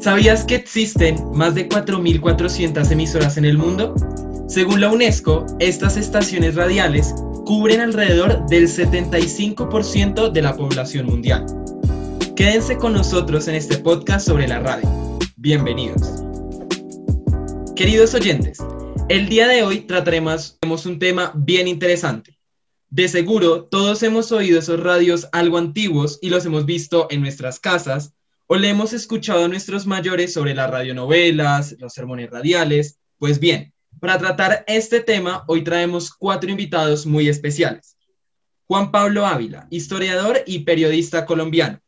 ¿Sabías que existen más de 4.400 emisoras en el mundo? Según la UNESCO, estas estaciones radiales cubren alrededor del 75% de la población mundial. Quédense con nosotros en este podcast sobre la radio. Bienvenidos. Queridos oyentes, el día de hoy trataremos un tema bien interesante. De seguro, todos hemos oído esos radios algo antiguos y los hemos visto en nuestras casas o le hemos escuchado a nuestros mayores sobre las radionovelas, los sermones radiales. Pues bien, para tratar este tema, hoy traemos cuatro invitados muy especiales. Juan Pablo Ávila, historiador y periodista colombiano.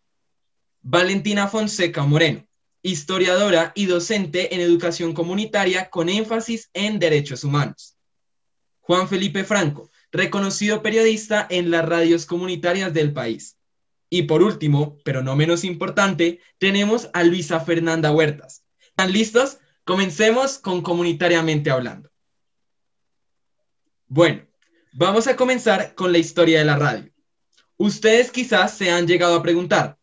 Valentina Fonseca Moreno, historiadora y docente en educación comunitaria con énfasis en derechos humanos. Juan Felipe Franco, reconocido periodista en las radios comunitarias del país. Y por último, pero no menos importante, tenemos a Luisa Fernanda Huertas. ¿Están listos? Comencemos con Comunitariamente Hablando. Bueno, vamos a comenzar con la historia de la radio. Ustedes quizás se han llegado a preguntar,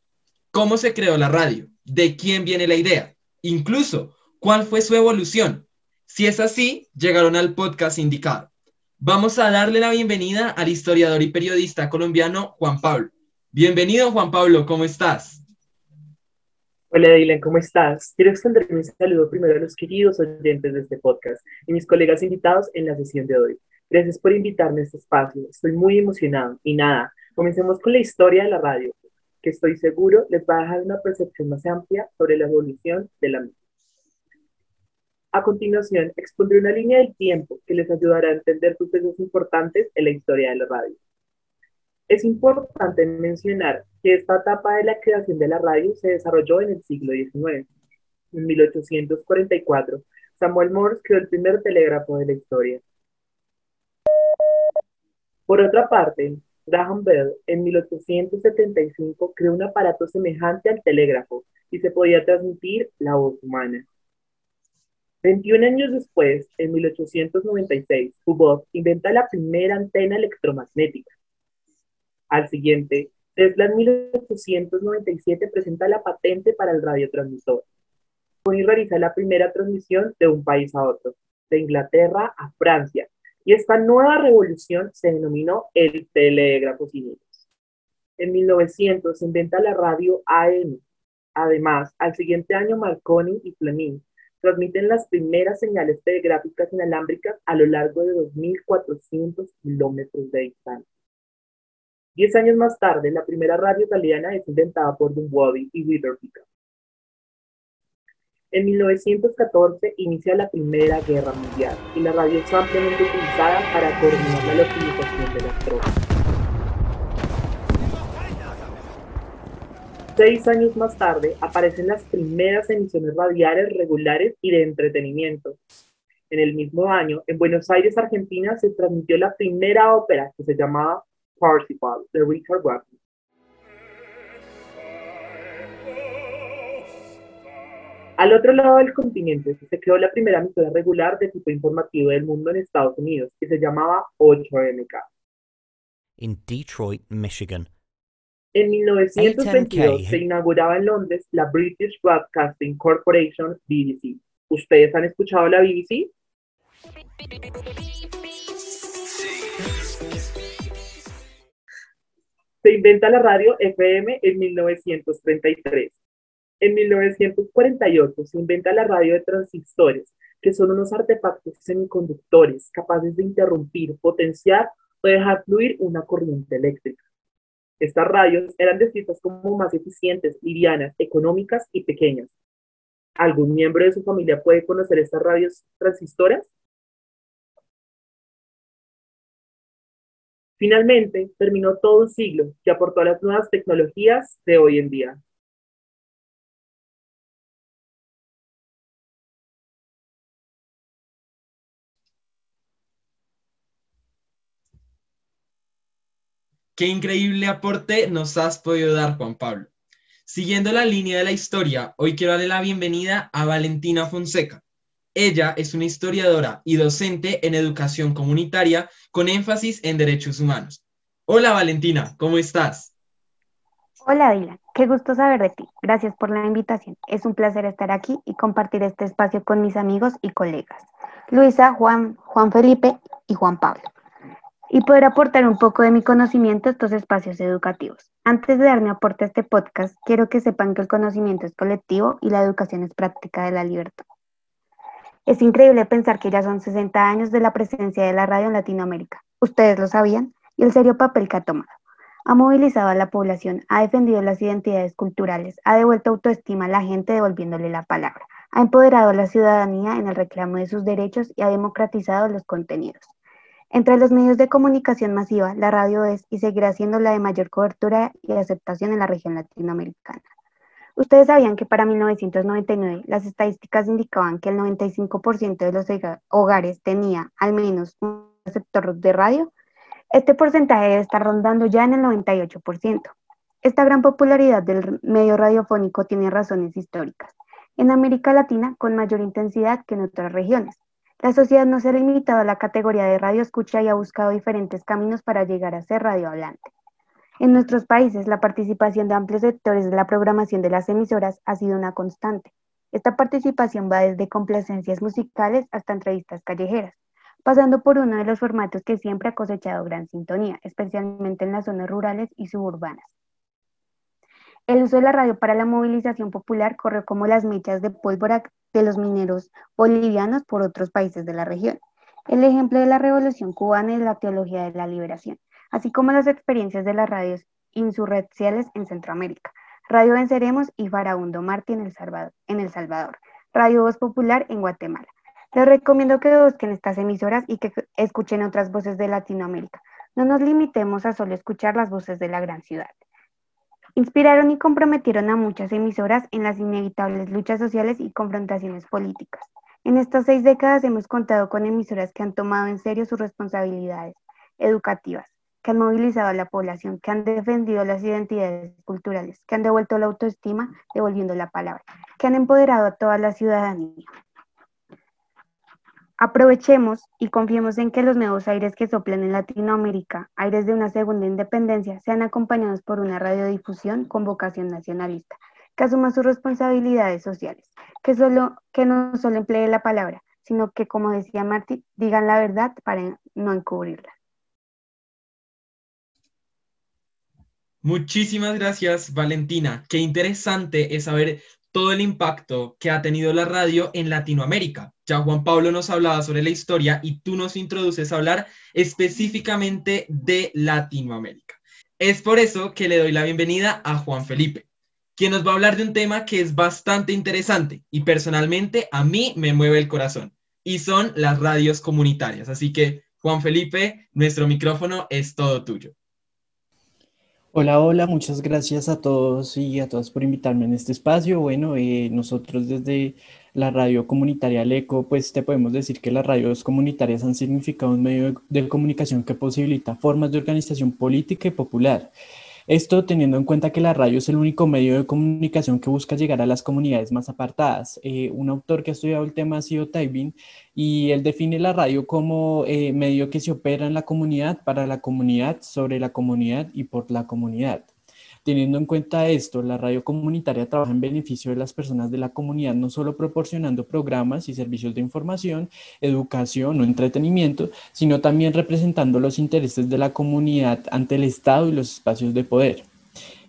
¿cómo se creó la radio? ¿De quién viene la idea? Incluso, ¿cuál fue su evolución? Si es así, llegaron al podcast indicado. Vamos a darle la bienvenida al historiador y periodista colombiano Juan Pablo. Bienvenido Juan Pablo, ¿cómo estás? Hola Dylan, ¿cómo estás? Quiero extender mi saludo primero a los queridos oyentes de este podcast y mis colegas invitados en la sesión de hoy. Gracias por invitarme a este espacio, estoy muy emocionado. Y nada, comencemos con la historia de la radio, que estoy seguro les va a dejar una percepción más amplia sobre la evolución de la misma. A continuación, expondré una línea del tiempo que les ayudará a entender sucesos importantes en la historia de la radio. Es importante mencionar que esta etapa de la creación de la radio se desarrolló en el siglo XIX. En 1844, Samuel Morse creó el primer telégrafo de la historia. Por otra parte, Graham Bell en 1875 creó un aparato semejante al telégrafo y se podía transmitir la voz humana. 21 años después, en 1896, Hubble inventa la primera antena electromagnética. Al siguiente, Tesla en 1897 presenta la patente para el radiotransmisor. y realiza la primera transmisión de un país a otro, de Inglaterra a Francia, y esta nueva revolución se denominó el telégrafo sin hilos. En 1900 se inventa la radio AM. Además, al siguiente año Marconi y Fleming transmiten las primeras señales telegráficas inalámbricas a lo largo de 2.400 kilómetros de distancia. Diez años más tarde, la primera radio italiana es inventada por Dunwoody y Witherpica. En 1914 inicia la Primera Guerra Mundial y la radio es ampliamente utilizada para coordinar la localización de las tropas. Seis años más tarde aparecen las primeras emisiones radiales regulares y de entretenimiento. En el mismo año, en Buenos Aires, Argentina, se transmitió la primera ópera que se llamaba Parsifal de Richard Wagner. Al otro lado del continente se creó la primera emisora regular de tipo informativo del mundo en Estados Unidos, que se llamaba 8MK. En Detroit, Michigan, en 1922 se inauguraba en Londres la British Broadcasting Corporation BBC. ¿Ustedes han escuchado la BBC? Se inventa la radio FM en 1933. En 1948 se inventa la radio de transistores, que son unos artefactos semiconductores capaces de interrumpir, potenciar o dejar fluir una corriente eléctrica. Estas radios eran descritas como más eficientes, livianas, económicas y pequeñas. ¿Algún miembro de su familia puede conocer estas radios transistoras? Finalmente, terminó todo un siglo que aportó a las nuevas tecnologías de hoy en día. Qué increíble aporte nos has podido dar, Juan Pablo. Siguiendo la línea de la historia, hoy quiero darle la bienvenida a Valentina Fonseca. Ella es una historiadora y docente en educación comunitaria con énfasis en derechos humanos. Hola Valentina, ¿cómo estás? Hola Dylan, qué gusto saber de ti. Gracias por la invitación. Es un placer estar aquí y compartir este espacio con mis amigos y colegas, Luisa, Juan, Juan Felipe y Juan Pablo, y poder aportar un poco de mi conocimiento a estos espacios educativos. Antes de dar mi aporte a este podcast, quiero que sepan que el conocimiento es colectivo y la educación es práctica de la libertad. Es increíble pensar que ya son 60 años de la presencia de la radio en Latinoamérica. Ustedes lo sabían y el serio papel que ha tomado. Ha movilizado a la población, ha defendido las identidades culturales, ha devuelto autoestima a la gente devolviéndole la palabra, ha empoderado a la ciudadanía en el reclamo de sus derechos y ha democratizado los contenidos. Entre los medios de comunicación masiva, la radio es y seguirá siendo la de mayor cobertura y aceptación en la región latinoamericana. Ustedes sabían que para 1999 las estadísticas indicaban que el 95% de los hogares tenía al menos un receptor de radio. Este porcentaje debe estar rondando ya en el 98%. Esta gran popularidad del medio radiofónico tiene razones históricas. En América Latina, con mayor intensidad que en otras regiones. La sociedad no se ha limitado a la categoría de radio escucha y ha buscado diferentes caminos para llegar a ser radiohablante. En nuestros países, la participación de amplios sectores de la programación de las emisoras ha sido una constante. Esta participación va desde complacencias musicales hasta entrevistas callejeras, pasando por uno de los formatos que siempre ha cosechado gran sintonía, especialmente en las zonas rurales y suburbanas. El uso de la radio para la movilización popular corrió como las mechas de pólvora de los mineros bolivianos por otros países de la región. El ejemplo de la revolución cubana es la teología de la liberación, así como las experiencias de las radios insurrecciales en Centroamérica. Radio Venceremos y Farabundo Martí en El Salvador, en El Salvador. Radio Voz Popular en Guatemala. Les recomiendo que busquen estas emisoras y que escuchen otras voces de Latinoamérica. No nos limitemos a solo escuchar las voces de la gran ciudad. Inspiraron y comprometieron a muchas emisoras en las inevitables luchas sociales y confrontaciones políticas. En estas seis décadas hemos contado con emisoras que han tomado en serio sus responsabilidades educativas, que han movilizado a la población, que han defendido las identidades culturales, que han devuelto la autoestima, devolviendo la palabra, que han empoderado a toda la ciudadanía. Aprovechemos y confiemos en que los nuevos aires que soplan en Latinoamérica, aires de una segunda independencia, sean acompañados por una radiodifusión con vocación nacionalista, que asuma sus responsabilidades sociales, que, solo, que no solo emplee la palabra, sino que, como decía Martí, digan la verdad para no encubrirla. Muchísimas gracias, Valentina. Qué interesante es saber todo el impacto que ha tenido la radio en Latinoamérica. Ya Juan Pablo nos hablaba sobre la historia y tú nos introduces a hablar específicamente de Latinoamérica. Es por eso que le doy la bienvenida a Juan Felipe, quien nos va a hablar de un tema que es bastante interesante y personalmente a mí me mueve el corazón, y son las radios comunitarias. Así que, Juan Felipe, nuestro micrófono es todo tuyo. Hola, hola, muchas gracias a todos y a todas por invitarme en este espacio. Bueno, eh, nosotros desde la radio comunitaria LECO, pues te podemos decir que las radios comunitarias han significado un medio de comunicación que posibilita formas de organización política y popular. Esto teniendo en cuenta que la radio es el único medio de comunicación que busca llegar a las comunidades más apartadas. Eh, un autor que ha estudiado el tema ha sido Taibin y él define la radio como eh, medio que se opera en la comunidad, para la comunidad, sobre la comunidad y por la comunidad. Teniendo en cuenta esto, la radio comunitaria trabaja en beneficio de las personas de la comunidad, no solo proporcionando programas y servicios de información, educación o entretenimiento, sino también representando los intereses de la comunidad ante el Estado y los espacios de poder.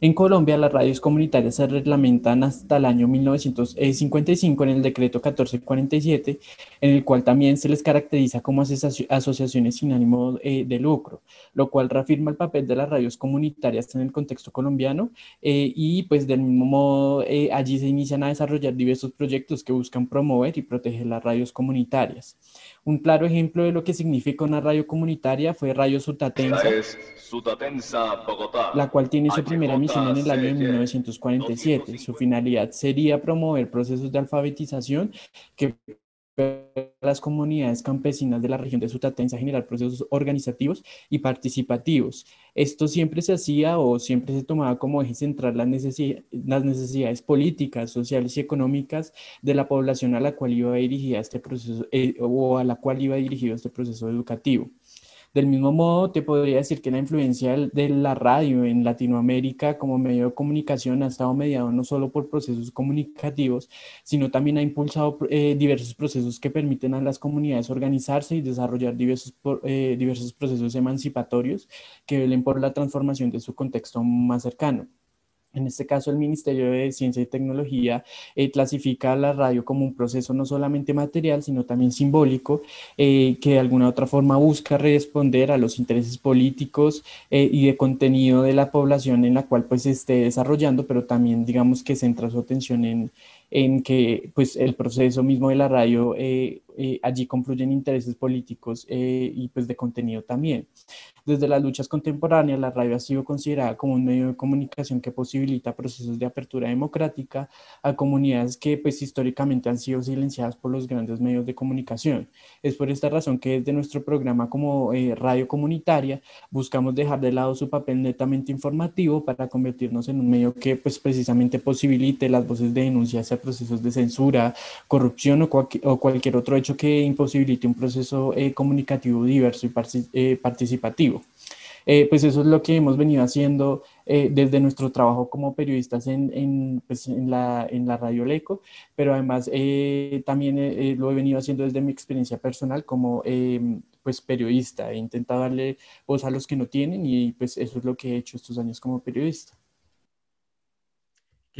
En Colombia, las radios comunitarias se reglamentan hasta el año 1955 en el decreto 1447, en el cual también se les caracteriza como asociaciones sin ánimo eh, de lucro, lo cual reafirma el papel de las radios comunitarias en el contexto colombiano eh, y pues del mismo modo eh, allí se inician a desarrollar diversos proyectos que buscan promover y proteger las radios comunitarias. Un claro ejemplo de lo que significa una radio comunitaria fue Radio Sutatensa, la cual tiene su primera emisión en el año de 1947. Su finalidad sería promover procesos de alfabetización que las comunidades campesinas de la región de Sutatensa generar procesos organizativos y participativos. Esto siempre se hacía o siempre se tomaba como eje central las, las necesidades políticas, sociales y económicas de la población a la cual iba dirigida este proceso eh, o a la cual iba dirigido este proceso educativo. Del mismo modo, te podría decir que la influencia de la radio en Latinoamérica como medio de comunicación ha estado mediado no solo por procesos comunicativos, sino también ha impulsado eh, diversos procesos que permiten a las comunidades organizarse y desarrollar diversos, eh, diversos procesos emancipatorios que velen por la transformación de su contexto más cercano. En este caso, el Ministerio de Ciencia y Tecnología eh, clasifica la radio como un proceso no solamente material, sino también simbólico, eh, que de alguna u otra forma busca responder a los intereses políticos eh, y de contenido de la población en la cual pues se esté desarrollando, pero también digamos que centra su atención en, en que pues el proceso mismo de la radio allí confluyen intereses políticos y pues de contenido también. Desde las luchas contemporáneas, la radio ha sido considerada como un medio de comunicación que posibilita procesos de apertura democrática a comunidades que pues históricamente han sido silenciadas por los grandes medios de comunicación. Es por esta razón que desde nuestro programa como eh, radio comunitaria buscamos dejar de lado su papel netamente informativo para convertirnos en un medio que pues precisamente posibilite las voces de denuncia procesos de censura, corrupción o, o cualquier otro hecho que imposibilite un proceso eh, comunicativo diverso y eh, participativo. Eh, pues eso es lo que hemos venido haciendo eh, desde nuestro trabajo como periodistas en, en, pues en, la, en la Radio Leco, pero además eh, también lo he venido haciendo desde mi experiencia personal como pues periodista. He intentado darle voz a los que no tienen y pues eso es lo que he hecho estos años como periodista.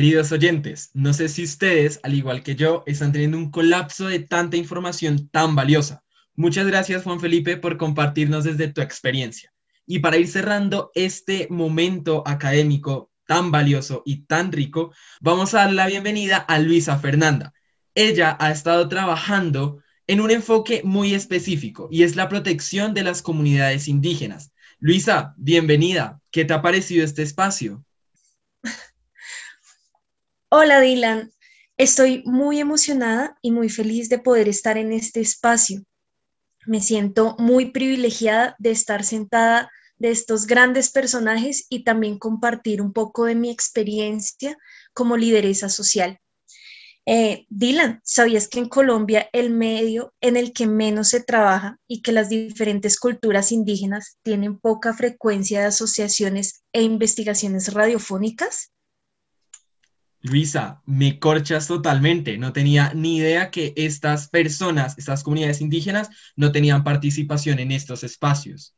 Queridos oyentes, no sé si ustedes, al igual que yo, están teniendo un colapso de tanta información tan valiosa. Muchas gracias, Juan Felipe, por compartirnos desde tu experiencia. Y para ir cerrando este momento académico tan valioso y tan rico, vamos a dar la bienvenida a Luisa Fernanda. Ella ha estado trabajando en un enfoque muy específico y es la protección de las comunidades indígenas. Luisa, bienvenida. ¿Qué te ha parecido este espacio? Hola Dylan, estoy muy emocionada y muy feliz de poder estar en este espacio me siento muy privilegiada de estar sentada de estos grandes personajes y también compartir un poco de mi experiencia como lideresa social. Eh, Dylan, ¿sabías que en Colombia el medio en el que menos se trabaja y que las diferentes culturas indígenas tienen poca frecuencia de asociaciones e investigaciones radiofónicas? Luisa, me corchas totalmente. No tenía ni idea que estas personas, estas comunidades indígenas, no tenían participación en estos espacios.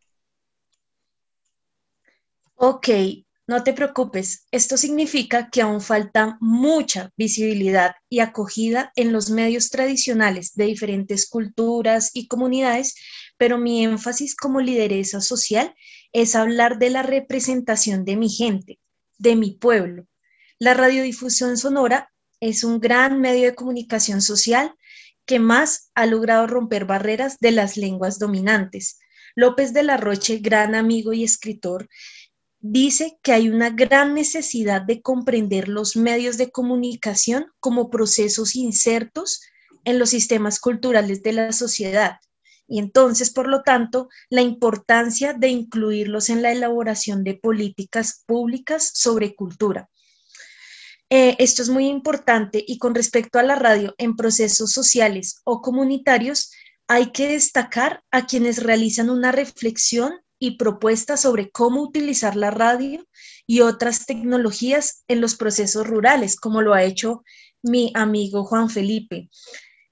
Ok, no te preocupes. Esto significa que aún falta mucha visibilidad y acogida en los medios tradicionales de diferentes culturas y comunidades, pero mi énfasis como lideresa social es hablar de la representación de mi gente, de mi pueblo la radiodifusión sonora es un gran medio de comunicación social que más ha logrado romper barreras de las lenguas dominantes. López de la Roche, gran amigo y escritor, dice que hay una gran necesidad de comprender los medios de comunicación como procesos insertos en los sistemas culturales de la sociedad. Y entonces, por lo tanto, la importancia de incluirlos en la elaboración de políticas públicas sobre cultura. Eh, esto es muy importante y con respecto a la radio en procesos sociales o comunitarios, hay que destacar a quienes realizan una reflexión y propuesta sobre cómo utilizar la radio y otras tecnologías en los procesos rurales, como lo ha hecho mi amigo Juan Felipe,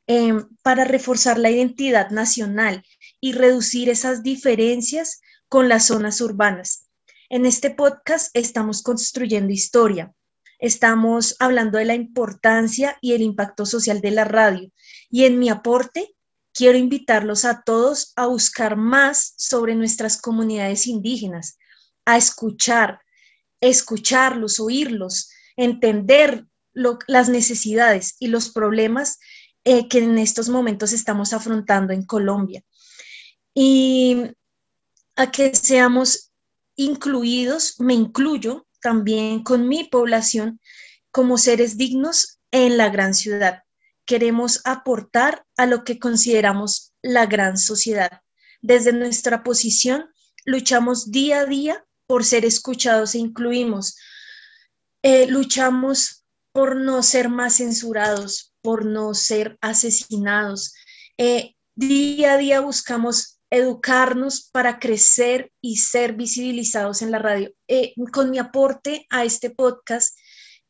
em, para reforzar la identidad nacional y reducir esas diferencias con las zonas urbanas. En este podcast estamos construyendo historia, estamos hablando de la importancia y el impacto social de la radio. Y en mi aporte, quiero invitarlos a todos a buscar más sobre nuestras comunidades indígenas, a escuchar, escucharlos, oírlos, entender las necesidades y los problemas eh, que en estos momentos estamos afrontando en Colombia. Y a que seamos incluidos, me incluyo, también con mi población como seres dignos en la gran ciudad. Queremos aportar a lo que consideramos la gran sociedad. Desde nuestra posición, luchamos día a día por ser escuchados e incluimos. Eh, luchamos por no ser más censurados, por no ser asesinados. Eh, día a día buscamos educarnos para crecer y ser visibilizados en la radio. Eh, con mi aporte a este podcast,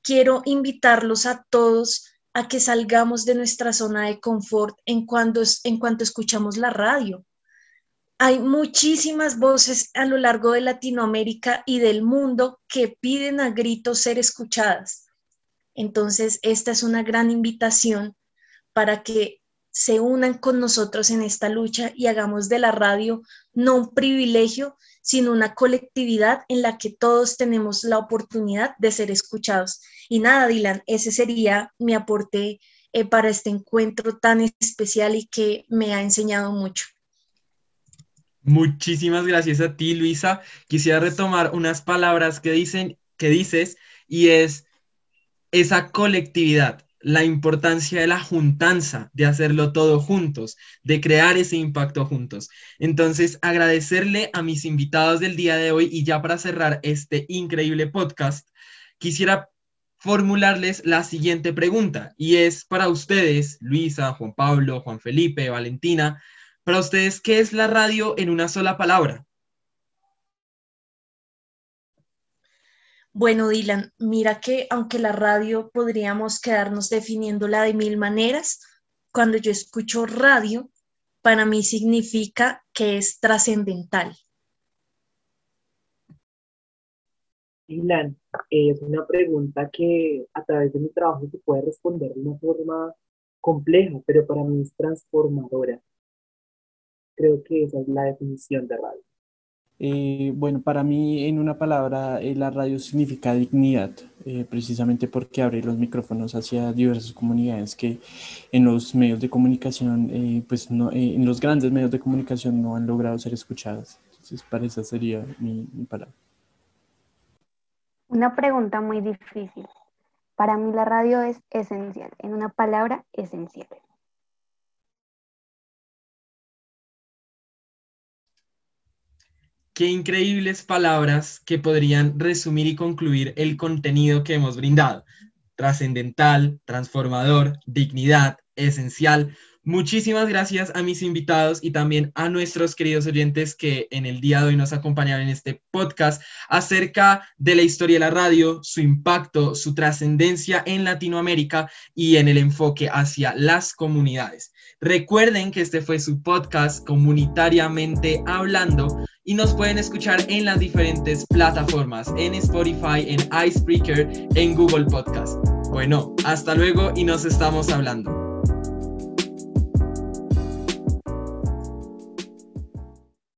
quiero invitarlos a todos a que salgamos de nuestra zona de confort en, cuando, en cuanto escuchamos la radio. Hay muchísimas voces a lo largo de Latinoamérica y del mundo que piden a gritos ser escuchadas. Entonces, esta es una gran invitación para que se unan con nosotros en esta lucha y hagamos de la radio no un privilegio, sino una colectividad en la que todos tenemos la oportunidad de ser escuchados. Y nada, Dylan, ese sería mi aporte eh, para este encuentro tan especial y que me ha enseñado mucho. Muchísimas gracias a ti, Luisa. Quisiera retomar unas palabras que dicen que dices y es esa colectividad la importancia de la juntanza, de hacerlo todo juntos, de crear ese impacto juntos. Entonces, agradecerle a mis invitados del día de hoy y ya para cerrar este increíble podcast, quisiera formularles la siguiente pregunta y es para ustedes, Luisa, Juan Pablo, Juan Felipe, Valentina, para ustedes, ¿qué es la radio en una sola palabra? Bueno, Dylan, mira que aunque la radio podríamos quedarnos definiéndola de mil maneras, cuando yo escucho radio, para mí significa que es trascendental. Dylan, es una pregunta que a través de mi trabajo se puede responder de una forma compleja, pero para mí es transformadora. Creo que esa es la definición de radio. Eh, bueno, para mí, en una palabra, eh, la radio significa dignidad, eh, precisamente porque abre los micrófonos hacia diversas comunidades que en los medios de comunicación, pues no, en los grandes medios de comunicación no han logrado ser escuchadas. Entonces, para esa sería mi, mi palabra. Una pregunta muy difícil. Para mí la radio es esencial, en una palabra, esencial. Qué increíbles palabras que podrían resumir y concluir el contenido que hemos brindado. Trascendental, transformador, dignidad, esencial. Muchísimas gracias a mis invitados y también a nuestros queridos oyentes que en el día de hoy nos acompañaron en este podcast acerca de la historia de la radio, su impacto, su trascendencia en Latinoamérica y en el enfoque hacia las comunidades. Recuerden que este fue su podcast comunitariamente hablando y nos pueden escuchar en las diferentes plataformas, en Spotify, en Icebreaker, en Google Podcast. Bueno, hasta luego y nos estamos hablando.